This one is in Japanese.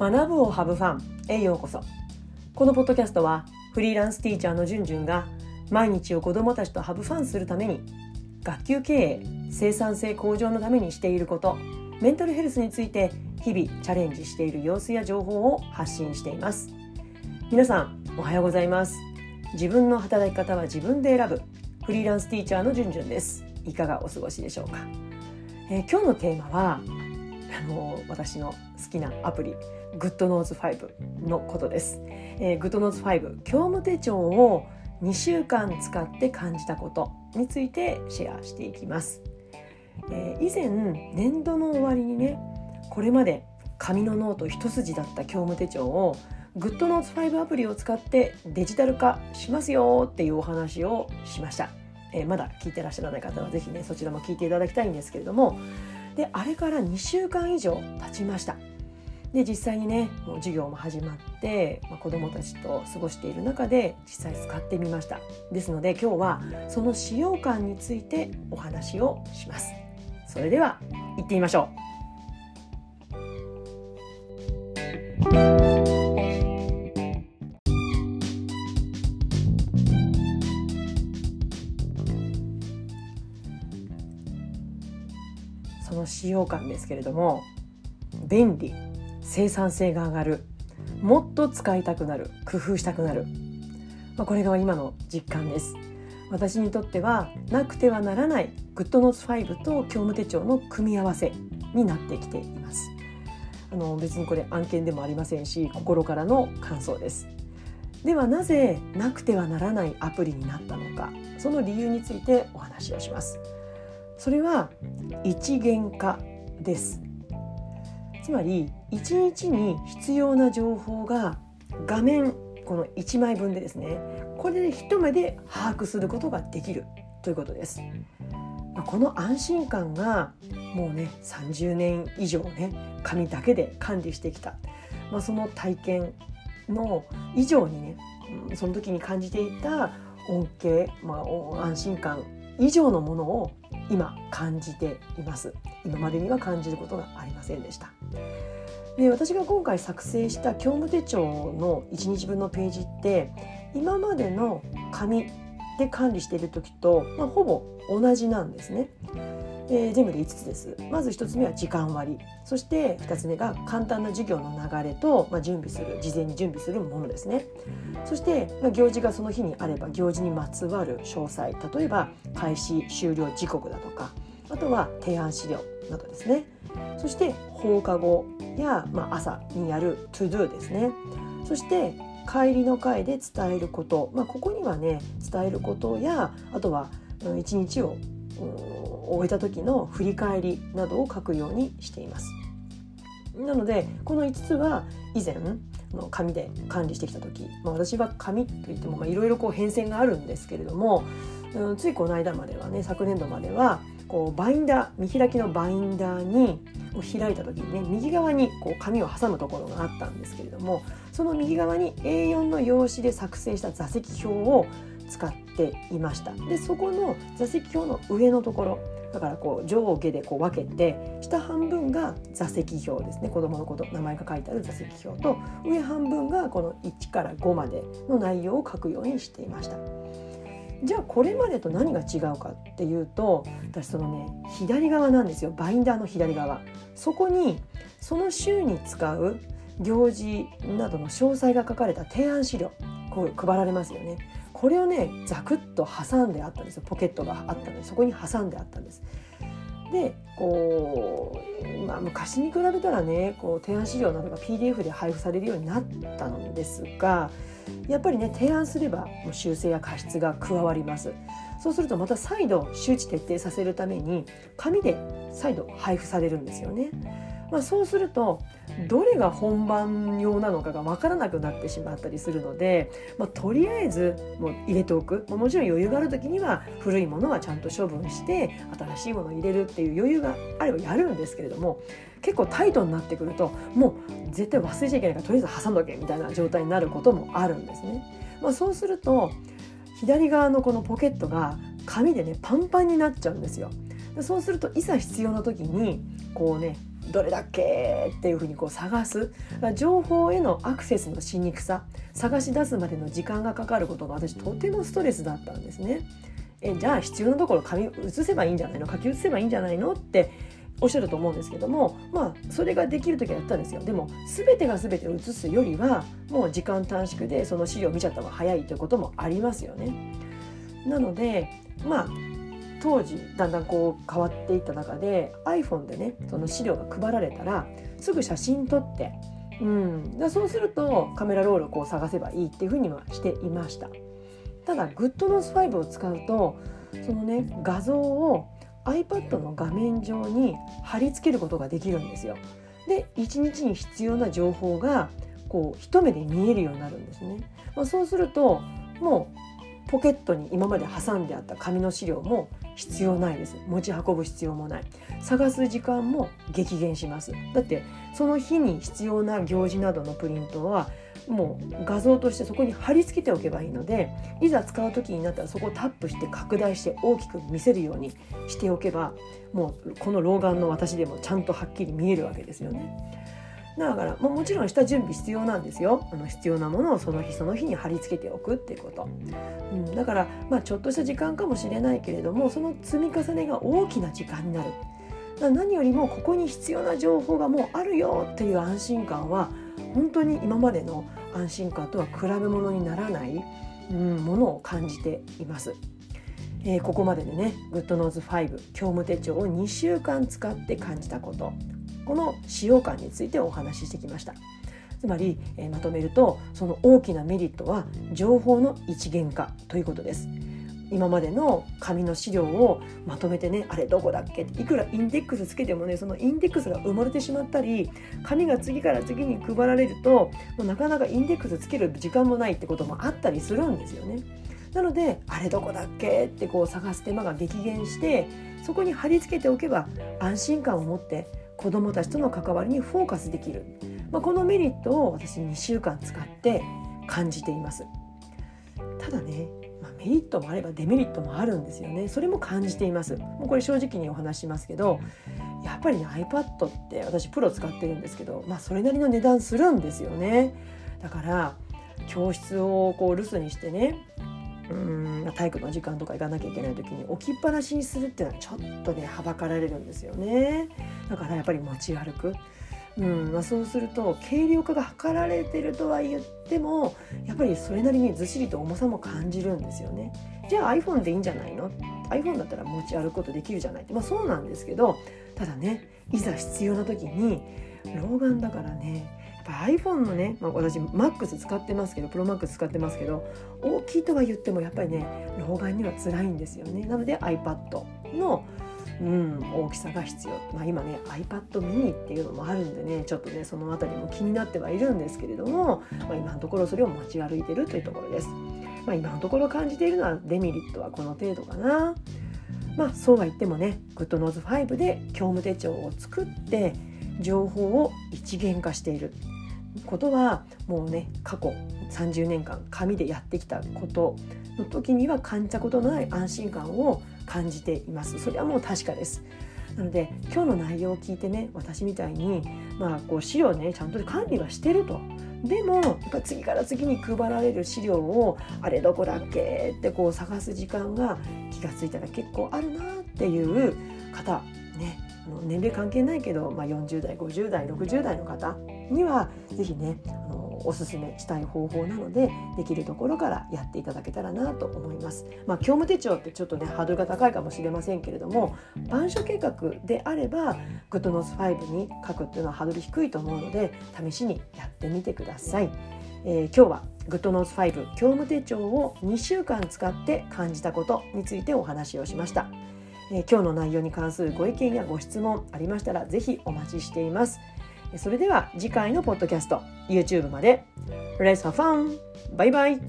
学ぶをハブファンへようこそ。このポッドキャストはフリーランスティーチャーのじゅんじゅんが毎日を子どもたちとハブファンするために学級経営生産性向上のためにしていることメンタルヘルスについて日々チャレンジしている様子や情報を発信しています。皆さんおはようございます。自分の働き方は自分で選ぶフリーランスティーチャーのじゅんじゅんです。いかがお過ごしでしょうか、えー、今日のテーマはあの私の好きなアプリ。 GoodNotes 5のことです、えー、 GoodNotes 5業務手帳を2週間使って感じたことについてシェアしていきます、えー、以前年度の終わりにねこれまで紙のノート一筋だった業務手帳を GoodNotes 5アプリを使ってデジタル化しますよっていうお話をしました、えー、まだ聞いてらっしゃらない方は是非ねそちらも聞いていただきたいんですけれども。であれから2週間以上経ちました。で実際にねもう授業も始まって、まあ、子どもたちと過ごしている中で実際使ってみました。ですので今日はその使用感についてお話をします。それでは行ってみましょう。その使用感ですけれども便利。生産性が上がる。もっと使いたくなる。工夫したくなる、まあ、これが今の実感です。私にとってはなくてはならないグッドノーツ5と業務手帳の組み合わせになってきています。あの別にこれ案件でもありませんし心からの感想です。ではなぜなくてはならないアプリになったのかその理由についてお話をします。それは一元化です。つまり1日に必要な情報が画面この1枚分でですねこれで一目で把握することができるということです。この安心感がもうね30年以上ね紙だけで管理してきた、まあ、その体験の以上にねその時に感じていた恩恵、まあ、安心感以上のものを今感じています。今までには感じることがありませんでした。で私が今回作成した業務手帳の1日分のページって今までの紙で管理している時と、まあ、ほぼ同じなんですね。えー、全部で5つです。まず1つ目は時間割。そして2つ目が簡単な授業の流れと、まあ、準備する事前に準備するものですね。そして、まあ、行事がその日にあれば行事にまつわる詳細。例えば開始終了時刻だとか。あとは提案資料などですね。そして放課後や、まあ、朝にやる to do ですねそして帰りの会で伝えること、まあ、ここにはね伝えることやあとは一日を終えた時の振り返りなどを書くようにしています。なのでこの5つは以前の紙で管理してきた時、まあ、私は紙といってもいろいろ変遷があるんですけれども、うん、ついこの間まではね昨年度まではこうバインダー見開きのバインダーにを開いた時にね右側にこう紙を挟むところがあったんですけれどもその右側に A4 の用紙で作成した座席表を使っていましたでそこの座席表の上のところだからこう上下でこう分けて下半分が座席表ですね子どものこと名前が書いてある座席表と上半分がこの1から5までの内容を書くようにしていました。じゃあこれまでと何が違うかっていうと私そのね左側なんですよ。バインダーの左側。そこにその週に使う行事などの詳細が書かれた提案資料こう配られますよね。これをねザクッと挟んであったんですよ。ポケットがあったのでそこに挟んであったんです。でこう、まあ、昔に比べたらねこう提案資料などが PDF で配布されるようになったのですがやっぱりね提案すればもう修正や過失が加わりますそうするとまた再度周知徹底させるために紙で再度配布されるんですよね。まあ、そうするとどれが本番用なのかが分からなくなってしまったりするので、まあ、とりあえずもう入れておくもちろん余裕がある時には古いものはちゃんと処分して新しいものを入れるっていう余裕があればやるんですけれども結構タイトになってくるともう絶対忘れちゃいけないからとりあえず挟んどけみたいな状態になることもあるんですね。まあ、そうすると左側のこのポケットが紙でねパンパンになっちゃうんですよ。そうするといざ必要な時にこうねどれだっけっていうふうにこう探す。情報へのアクセスのしにくさ探し出すまでの時間がかかることが私とてもストレスだったんですね。えじゃあ必要なところ紙写せばいいんじゃないの？書き写せばいいんじゃないの？っておっしゃると思うんですけどもまあそれができる時はやったんですよ。でも全てが全てを写すよりはもう時間短縮でその資料を見ちゃった方が早いということもありますよね。なのでまあ当時だんだんこう変わっていった中で iPhone でねその資料が配られたらすぐ写真撮ってうん、だそうするとカメラロールをこう探せばいいっていうふうにはしていました。ただ GoodNotes5 を使うとそのね画像を iPad の画面上に貼り付けることができるんですよ。で1日に必要な情報がこう一目で見えるようになるんですね、まあ、そうするともうポケットに今まで挟んであった紙の資料も必要ないです。持ち運ぶ必要もない。探す時間も激減します。だってその日に必要な行事などのプリントはもう画像としてそこに貼り付けておけばいいのでいざ使う時になったらそこをタップして拡大して大きく見せるようにしておけばもうこの老眼の私でもちゃんとはっきり見えるわけですよね。だから、まあ、もちろん下準備必要なんですよ。あの必要なものをその日その日に貼り付けておくっていうこと、うん、だから、まあ、ちょっとした時間かもしれないけれどもその積み重ねが大きな時間になる。何よりもここに必要な情報がもうあるよっていう安心感は本当に今までの安心感とは比べ物にならない、うん、ものを感じています。えー、ここまででね GoodNose5 業務手帳を2週間使って感じたこと。この使用感についてお話ししてきましたつまり、えー、まとめるとその大きなメリットは情報の一元化ということです今までの紙の資料をまとめてねあれどこだっけいくらインデックスつけてもねそのインデックスが埋もれてしまったり紙が次から次に配られるともうなかなかインデックスつける時間もないってこともあったりするんですよね。なのであれどこだっけってこう探す手間が激減してそこに貼り付けておけば安心感を持って子どもたちとの関わりにフォーカスできる、まあ、このメリットを私2週間使って感じています。ただね、まあ、メリットもあればデメリットもあるんですよね。それも感じています。もうこれ正直にお話しますけどやっぱりね iPad って私プロ使ってるんですけどまあそれなりの値段するんですよね。だから教室をこう留守にしてねうん体育の時間とか行かなきゃいけない時に置きっぱなしにするっていうのはちょっとねはばかられるんですよね。だからやっぱり持ち歩く、うんまあ、そうすると軽量化が図られてるとは言ってもやっぱりそれなりにずっしりと重さも感じるんですよね。じゃあ iPhone でいいんじゃないの？iPhone だったら持ち歩くことできるじゃないって。まあそうなんですけどただねいざ必要な時に老眼だからねぱ iPhone のね、まあ、私 MAX 使ってますけどプロマックス使ってますけど大きいとは言ってもやっぱりね老眼には辛いんですよね。なので iPad のうん、大きさが必要、まあ、今ね iPad mini っていうのもあるんでねちょっとねその辺りも気になってはいるんですけれども、まあ、今のところそれを持ち歩いてるというところです、まあ、今のところ感じているのはデメリットはこの程度かな。まあそうは言ってもね GoodNose5 で業務手帳を作って情報を一元化している。ことはもうね過去30年間紙でやってきたことの時には感じたことのない安心感を感じています。それはもう確かです。なので今日の内容を聞いてね私みたいにまあこう資料ねちゃんと管理はしてると。でもやっぱ次から次に配られる資料をあれどこだっけってこう探す時間が気が付いたら結構あるなっていう方ね。年齢関係ないけど、まあ、40代50代60代の方。には是非ねあのおすすめしたい方法なのでできるところからやっていただけたらなと思います。まあ、業務手帳ってちょっとねハードルが高いかもしれませんけれども板書計画であれば GoodNotes5 に書くっていうのはハードル低いと思うので試しにやってみてください。えー、今日は GoodNotes5 業務手帳を2週間使って感じたことについてお話をしました。えー、今日の内容に関するご意見やご質問ありましたらぜひお待ちしています。それでは次回のポッドキャスト YouTube まで Let's have fun! バイバイ